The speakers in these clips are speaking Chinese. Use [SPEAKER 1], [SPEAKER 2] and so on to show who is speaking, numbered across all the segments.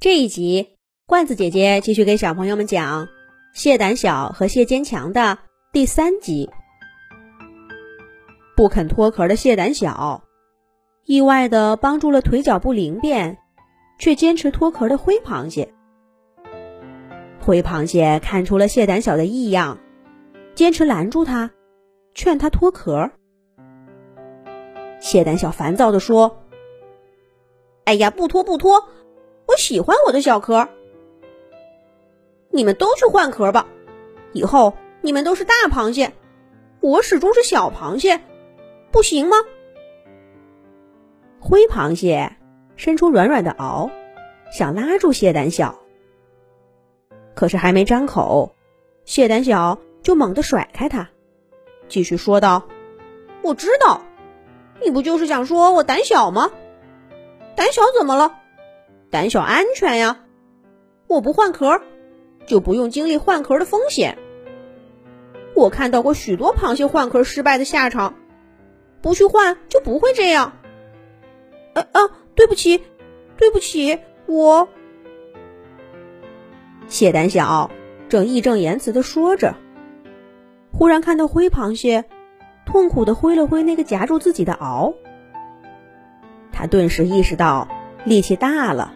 [SPEAKER 1] 这一集，罐子姐姐继续给小朋友们讲谢胆小和谢坚强的第三集。不肯脱壳的谢胆小，意外的帮助了腿脚不灵便却坚持脱壳的灰螃蟹。灰螃蟹看出了谢胆小的异样，坚持拦住他，劝他脱壳。谢胆小烦躁的说：“哎呀，不脱不脱！”我喜欢我的小壳，你们都去换壳吧。以后你们都是大螃蟹，我始终是小螃蟹，不行吗？灰螃蟹伸出软软的螯，想拉住蟹胆小，可是还没张口，蟹胆小就猛地甩开它，继续说道：“我知道，你不就是想说我胆小吗？胆小怎么了？”胆小安全呀，我不换壳，就不用经历换壳的风险。我看到过许多螃蟹换壳失败的下场，不去换就不会这样。啊啊，对不起，对不起，我。谢胆小正义正言辞的说着，忽然看到灰螃蟹痛苦的挥了挥那个夹住自己的螯，他顿时意识到力气大了。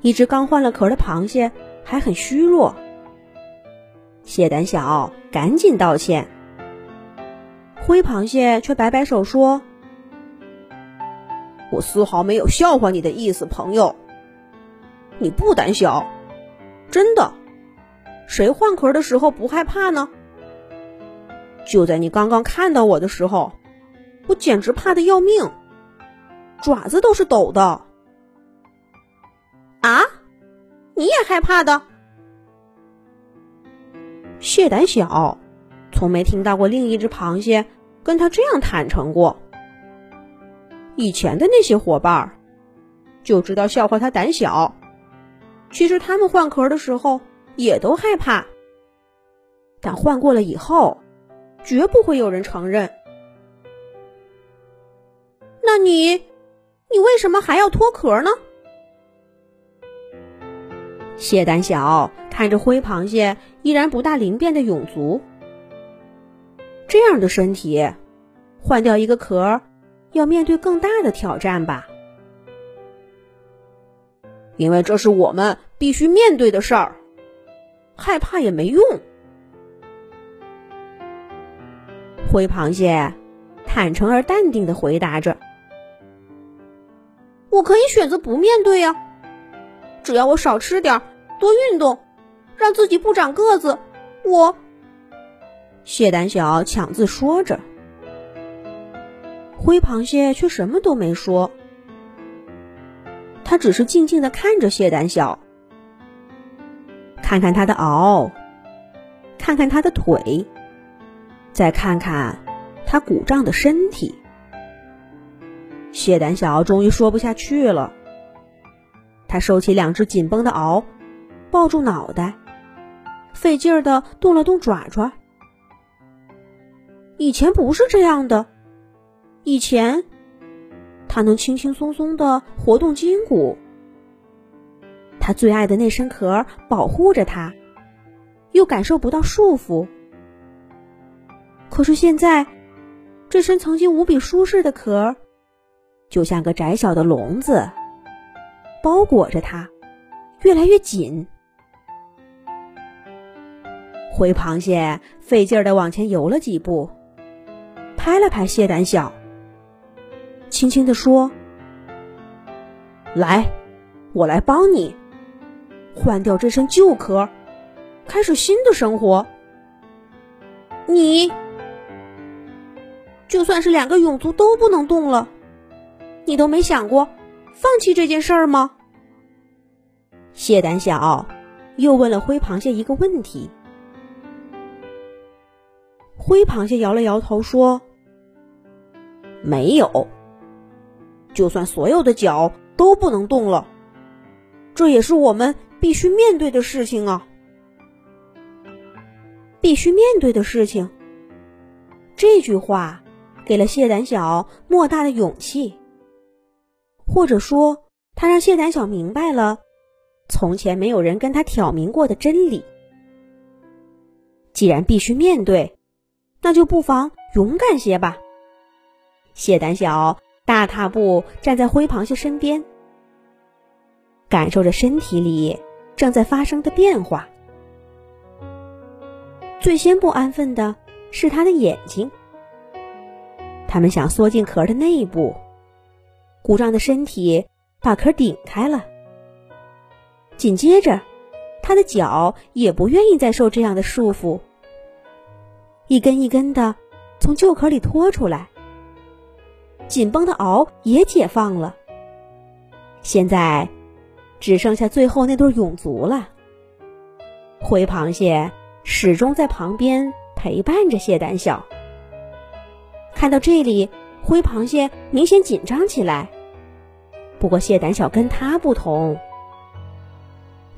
[SPEAKER 1] 一只刚换了壳的螃蟹还很虚弱，蟹胆小赶紧道歉。灰螃蟹却摆摆手说：“我丝毫没有笑话你的意思，朋友。你不胆小，真的？谁换壳的时候不害怕呢？就在你刚刚看到我的时候，我简直怕的要命，爪子都是抖的。”你也害怕的？蟹胆小，从没听到过另一只螃蟹跟他这样坦诚过。以前的那些伙伴就知道笑话他胆小，其实他们换壳的时候也都害怕，但换过了以后，绝不会有人承认。那你，你为什么还要脱壳呢？蟹胆小看着灰螃蟹依然不大灵便的臃足，这样的身体，换掉一个壳，要面对更大的挑战吧？因为这是我们必须面对的事儿，害怕也没用。灰螃蟹坦诚而淡定的回答着：“我可以选择不面对呀。”只要我少吃点，多运动，让自己不长个子，我。蟹胆小抢字说着，灰螃蟹却什么都没说，他只是静静的看着蟹胆小，看看他的螯，看看他的腿，再看看他鼓胀的身体。蟹胆小终于说不下去了。他收起两只紧绷的螯，抱住脑袋，费劲儿的动了动爪爪。以前不是这样的，以前他能轻轻松松的活动筋骨，他最爱的那身壳保护着他，又感受不到束缚。可是现在，这身曾经无比舒适的壳，就像个窄小的笼子。包裹着它，越来越紧。灰螃蟹费劲儿的往前游了几步，拍了拍蟹胆小，轻轻的说：“来，我来帮你换掉这身旧壳，开始新的生活。你就算是两个臃足都不能动了，你都没想过放弃这件事儿吗？”蟹胆小又问了灰螃蟹一个问题。灰螃蟹摇了摇头说：“没有。就算所有的脚都不能动了，这也是我们必须面对的事情啊！必须面对的事情。”这句话给了蟹胆小莫大的勇气，或者说。他让谢胆小明白了从前没有人跟他挑明过的真理。既然必须面对，那就不妨勇敢些吧。谢胆小大踏步站在灰螃蟹身边，感受着身体里正在发生的变化。最先不安分的是他的眼睛，他们想缩进壳的内部，鼓胀的身体把壳顶开了。紧接着，他的脚也不愿意再受这样的束缚，一根一根的从旧壳里拖出来，紧绷的螯也解放了。现在，只剩下最后那对蛹足了。灰螃蟹。始终在旁边陪伴着谢胆小。看到这里，灰螃蟹明显紧张起来。不过谢胆小跟他不同，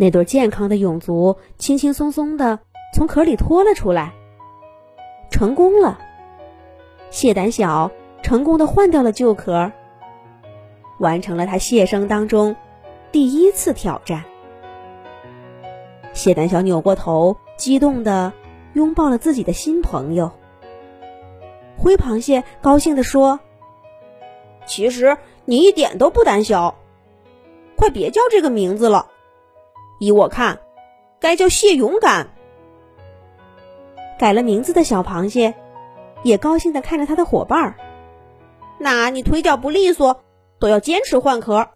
[SPEAKER 1] 那对健康的蛹足轻轻松松的从壳里拖了出来，成功了。谢胆小成功的换掉了旧壳，完成了他谢生当中第一次挑战。谢胆小扭过头。激动的拥抱了自己的新朋友。灰螃蟹高兴地说：“
[SPEAKER 2] 其实你一点都不胆小，快别叫这个名字了。依我看，该叫谢勇敢。”
[SPEAKER 1] 改了名字的小螃蟹也高兴地看着他的伙伴儿。
[SPEAKER 2] 那你腿脚不利索，都要坚持换壳。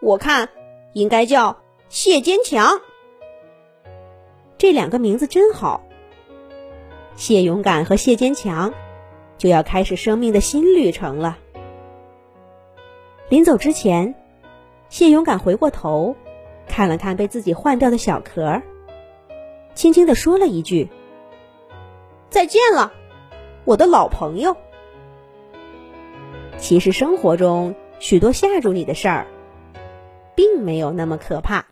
[SPEAKER 2] 我看应该叫谢坚强。
[SPEAKER 1] 这两个名字真好，谢勇敢和谢坚强就要开始生命的新旅程了。临走之前，谢勇敢回过头，看了看被自己换掉的小壳，轻轻的说了一句：“
[SPEAKER 2] 再见了，我的老朋友。”
[SPEAKER 1] 其实生活中许多吓住你的事儿，并没有那么可怕。